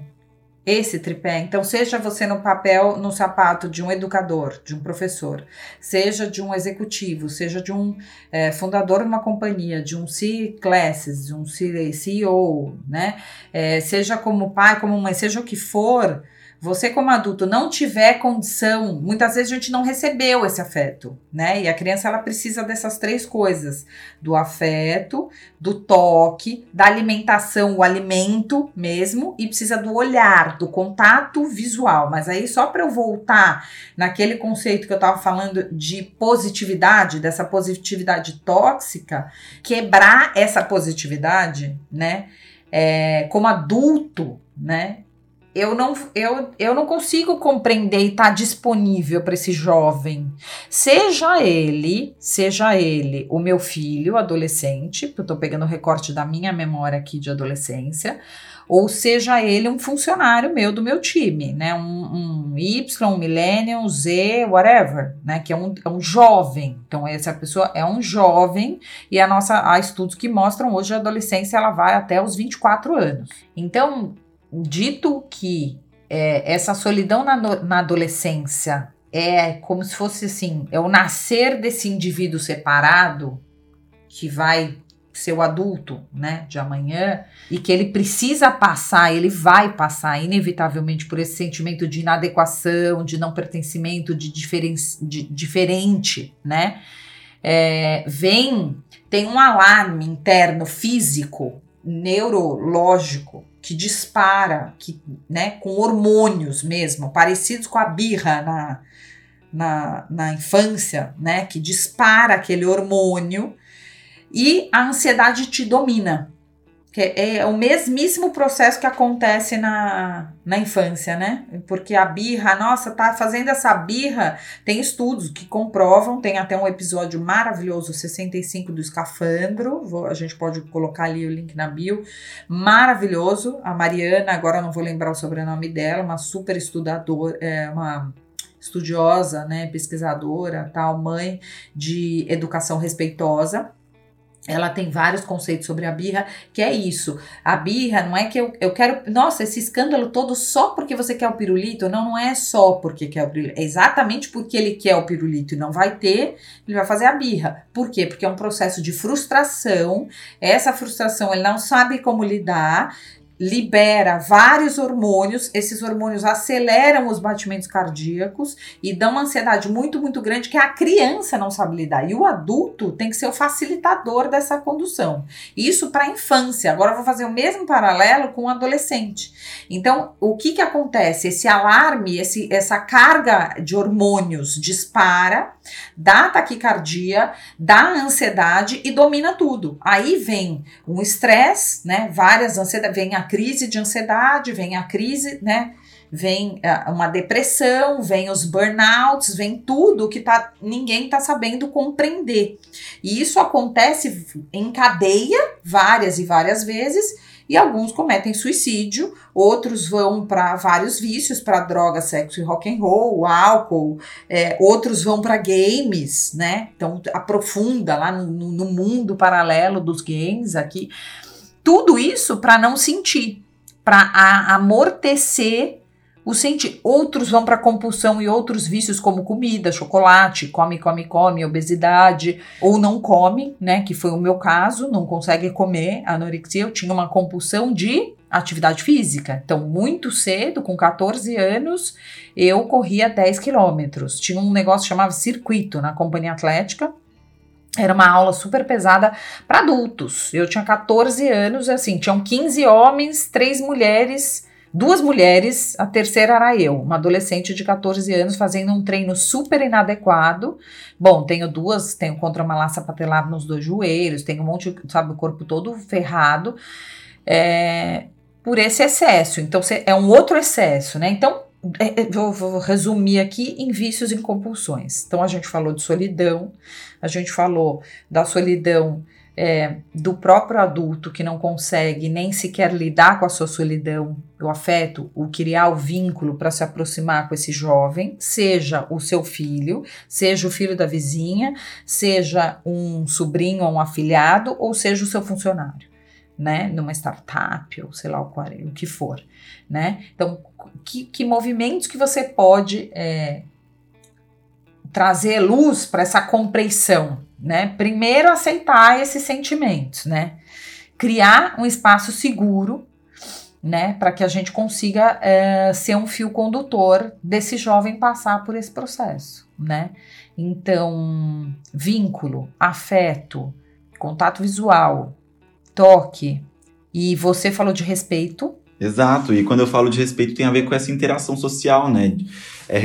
Esse tripé. Então, seja você no papel, no sapato de um educador, de um professor, seja de um executivo, seja de um é, fundador de uma companhia, de um C-Classes, de um CEO, né? É, seja como pai, como mãe, seja o que for, você como adulto não tiver condição, muitas vezes a gente não recebeu esse afeto, né? E a criança ela precisa dessas três coisas: do afeto, do toque, da alimentação, o alimento mesmo, e precisa do olhar, do contato visual. Mas aí só para eu voltar naquele conceito que eu estava falando de positividade, dessa positividade tóxica, quebrar essa positividade, né? É, como adulto, né? Eu não, eu, eu não consigo compreender e estar tá disponível para esse jovem. Seja ele, seja ele o meu filho, adolescente, porque eu estou pegando o recorte da minha memória aqui de adolescência, ou seja ele um funcionário meu do meu time, né? Um, um Y, um Millennium, Z, whatever, né? Que é um, é um jovem. Então, essa pessoa é um jovem e a nossa há estudos que mostram hoje a adolescência ela vai até os 24 anos. Então, dito que é, essa solidão na, na adolescência é como se fosse assim, é o nascer desse indivíduo separado que vai ser o adulto, né, de amanhã, e que ele precisa passar, ele vai passar inevitavelmente por esse sentimento de inadequação, de não pertencimento, de, diferen de diferente, né, é, vem, tem um alarme interno físico, neurológico, que dispara, que, né, com hormônios mesmo, parecidos com a birra na, na, na infância, né, que dispara aquele hormônio e a ansiedade te domina. Que é, é o mesmíssimo processo que acontece na, na infância, né? Porque a birra, nossa, tá fazendo essa birra. Tem estudos que comprovam, tem até um episódio maravilhoso, 65 do escafandro. Vou, a gente pode colocar ali o link na bio. Maravilhoso. A Mariana, agora não vou lembrar o sobrenome dela, uma super estudadora, é, uma estudiosa, né, pesquisadora, tal, mãe de educação respeitosa ela tem vários conceitos sobre a birra, que é isso. A birra não é que eu, eu quero. Nossa, esse escândalo todo só porque você quer o pirulito? Não, não é só porque quer o pirulito. É exatamente porque ele quer o pirulito e não vai ter, ele vai fazer a birra. Por quê? Porque é um processo de frustração. Essa frustração ele não sabe como lidar libera vários hormônios, esses hormônios aceleram os batimentos cardíacos e dão uma ansiedade muito, muito grande que a criança não sabe lidar. E o adulto tem que ser o facilitador dessa condução. Isso para a infância. Agora eu vou fazer o mesmo paralelo com o adolescente. Então, o que, que acontece? Esse alarme, esse, essa carga de hormônios dispara, dá taquicardia, dá ansiedade e domina tudo. Aí vem um estresse, né? Várias ansiedades, vem a crise de ansiedade, vem a crise, né? Vem uh, uma depressão, vem os burnouts, vem tudo que tá, ninguém tá sabendo compreender. E isso acontece em cadeia várias e várias vezes e alguns cometem suicídio, outros vão para vários vícios, para droga, sexo e rock and roll, álcool, é, outros vão para games, né? Então aprofunda lá no, no mundo paralelo dos games aqui. Tudo isso para não sentir, para amortecer o sentir. Outros vão para compulsão e outros vícios como comida, chocolate, come, come, come, obesidade, ou não come, né? Que foi o meu caso, não consegue comer, anorexia. Eu tinha uma compulsão de atividade física. Então, muito cedo, com 14 anos, eu corria 10 quilômetros. Tinha um negócio que chamava circuito na companhia atlética. Era uma aula super pesada para adultos. Eu tinha 14 anos, assim, tinham 15 homens, três mulheres, duas mulheres, a terceira era eu, uma adolescente de 14 anos fazendo um treino super inadequado. Bom, tenho duas, tenho contra uma laça patelar nos dois joelhos, tenho um monte, sabe, o corpo todo ferrado. É, por esse excesso. Então, é um outro excesso, né? Então, é, é, vou, vou, resumir aqui em vícios e compulsões. Então, a gente falou de solidão, a gente falou da solidão é, do próprio adulto que não consegue nem sequer lidar com a sua solidão, o afeto, o criar o vínculo para se aproximar com esse jovem, seja o seu filho, seja o filho da vizinha, seja um sobrinho ou um afilhado, ou seja o seu funcionário. né, numa startup ou sei lá o, que for, né? Então, que, que movimentos que você pode é, trazer luz para essa compreensão, né? Primeiro aceitar esses sentimentos, né? Criar um espaço seguro, né? Para que a gente consiga é, ser um fio condutor desse jovem passar por esse processo, né? Então, vínculo, afeto, contato visual, toque. E você falou de respeito. Exato, e quando eu falo de respeito tem a ver com essa interação social, né? É,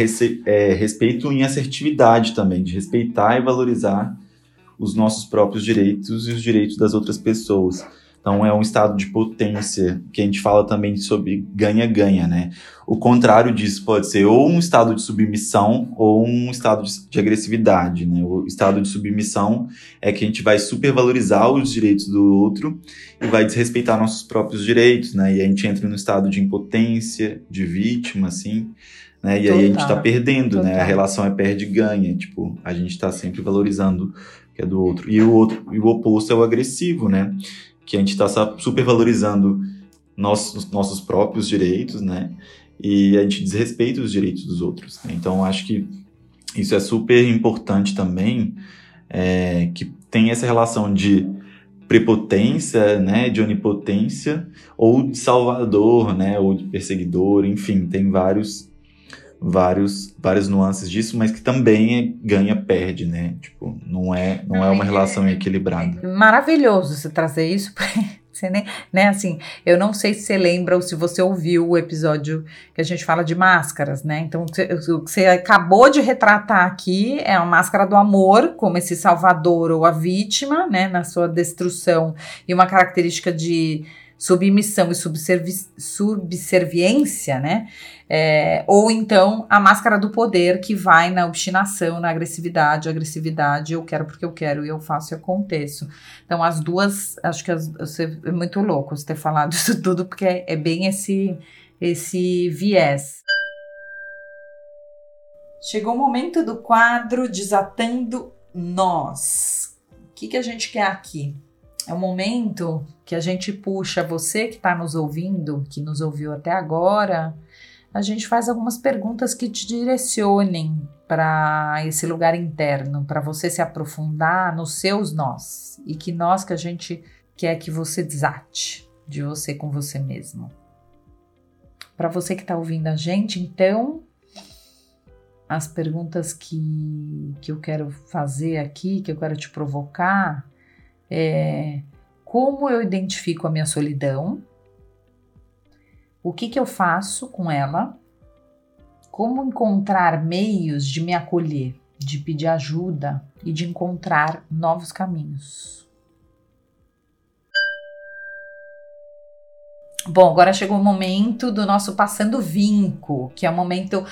é respeito em assertividade também, de respeitar e valorizar os nossos próprios direitos e os direitos das outras pessoas. Então é um estado de potência, que a gente fala também sobre ganha-ganha, né? O contrário disso pode ser ou um estado de submissão ou um estado de, de, agressividade, né? O estado de submissão é que a gente vai supervalorizar os direitos do outro e vai desrespeitar nossos próprios direitos, né? E a gente entra no estado de impotência, de vítima, assim, né? E Total. aí a gente tá perdendo, Total. né? A relação é perde-ganha, tipo, a gente tá sempre valorizando o que é do outro. E o outro, e o oposto é o agressivo, né? Que a gente está supervalorizando nossos, nossos próprios direitos, né? E a gente desrespeita os direitos dos outros. Né? Então, acho que isso é super importante também, é, que tem essa relação de prepotência, né, de onipotência, ou de salvador, né, ou de perseguidor, enfim, tem vários vários várias nuances disso, mas que também é ganha perde, né? Tipo, não é não é uma relação equilibrada. Maravilhoso você trazer isso [laughs] você nem, né, assim, eu não sei se você lembra ou se você ouviu o episódio que a gente fala de máscaras, né? Então, o que você acabou de retratar aqui é a máscara do amor, como esse salvador ou a vítima, né, na sua destruição, e uma característica de submissão e subservi subserviência, né? É, ou então a máscara do poder que vai na obstinação, na agressividade, agressividade, eu quero porque eu quero e eu faço e aconteço. Então as duas, acho que as, é muito louco você ter falado [laughs] isso tudo, porque é, é bem esse, esse viés. Chegou o momento do quadro Desatando Nós. O que, que a gente quer aqui? É um momento que a gente puxa você que está nos ouvindo, que nos ouviu até agora, a gente faz algumas perguntas que te direcionem para esse lugar interno, para você se aprofundar nos seus nós e que nós que a gente quer que você desate de você com você mesmo. Para você que está ouvindo a gente, então, as perguntas que, que eu quero fazer aqui, que eu quero te provocar, é como eu identifico a minha solidão, o que, que eu faço com ela? Como encontrar meios de me acolher, de pedir ajuda e de encontrar novos caminhos? Bom, agora chegou o momento do nosso Passando Vinco, que é o momento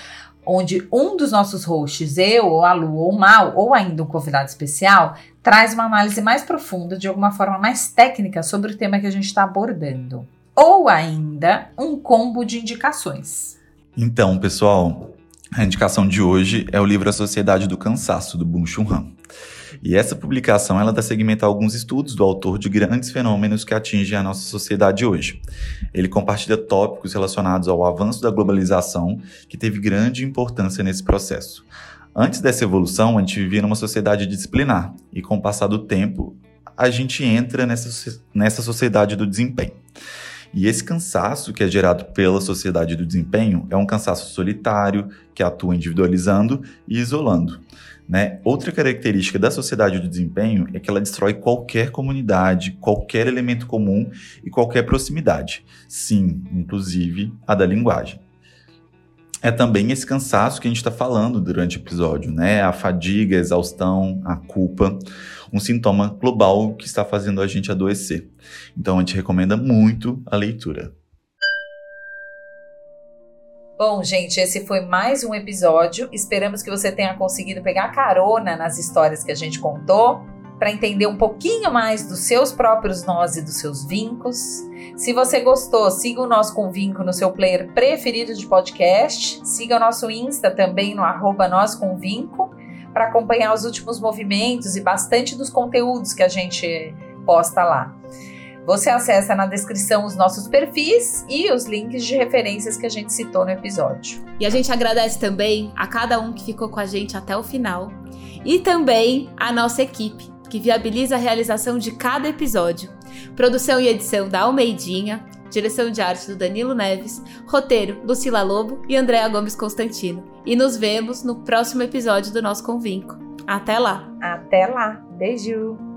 onde um dos nossos hosts, eu, ou a Lu, ou o Mal, ou ainda um convidado especial, traz uma análise mais profunda, de alguma forma mais técnica, sobre o tema que a gente está abordando ou ainda um combo de indicações. Então, pessoal, a indicação de hoje é o livro A Sociedade do Cansaço, do Byung-Chul Han. E essa publicação ela dá seguimento a alguns estudos do autor de grandes fenômenos que atingem a nossa sociedade hoje. Ele compartilha tópicos relacionados ao avanço da globalização, que teve grande importância nesse processo. Antes dessa evolução, a gente vivia numa sociedade disciplinar, e com o passar do tempo, a gente entra nessa, nessa sociedade do desempenho. E esse cansaço que é gerado pela sociedade do desempenho é um cansaço solitário, que atua individualizando e isolando. Né? Outra característica da sociedade do desempenho é que ela destrói qualquer comunidade, qualquer elemento comum e qualquer proximidade. Sim, inclusive a da linguagem é também esse cansaço que a gente está falando durante o episódio, né? A fadiga, a exaustão, a culpa, um sintoma global que está fazendo a gente adoecer. Então a gente recomenda muito a leitura. Bom, gente, esse foi mais um episódio. Esperamos que você tenha conseguido pegar carona nas histórias que a gente contou para entender um pouquinho mais dos seus próprios nós e dos seus vincos. Se você gostou, siga o nosso Convinco no seu player preferido de podcast. Siga o nosso Insta também no arroba para acompanhar os últimos movimentos e bastante dos conteúdos que a gente posta lá. Você acessa na descrição os nossos perfis e os links de referências que a gente citou no episódio. E a gente agradece também a cada um que ficou com a gente até o final e também a nossa equipe, que viabiliza a realização de cada episódio. Produção e edição da Almeidinha, direção de arte do Danilo Neves, roteiro Lucila Lobo e Andréa Gomes Constantino. E nos vemos no próximo episódio do nosso Convinco. Até lá! Até lá! Beijo!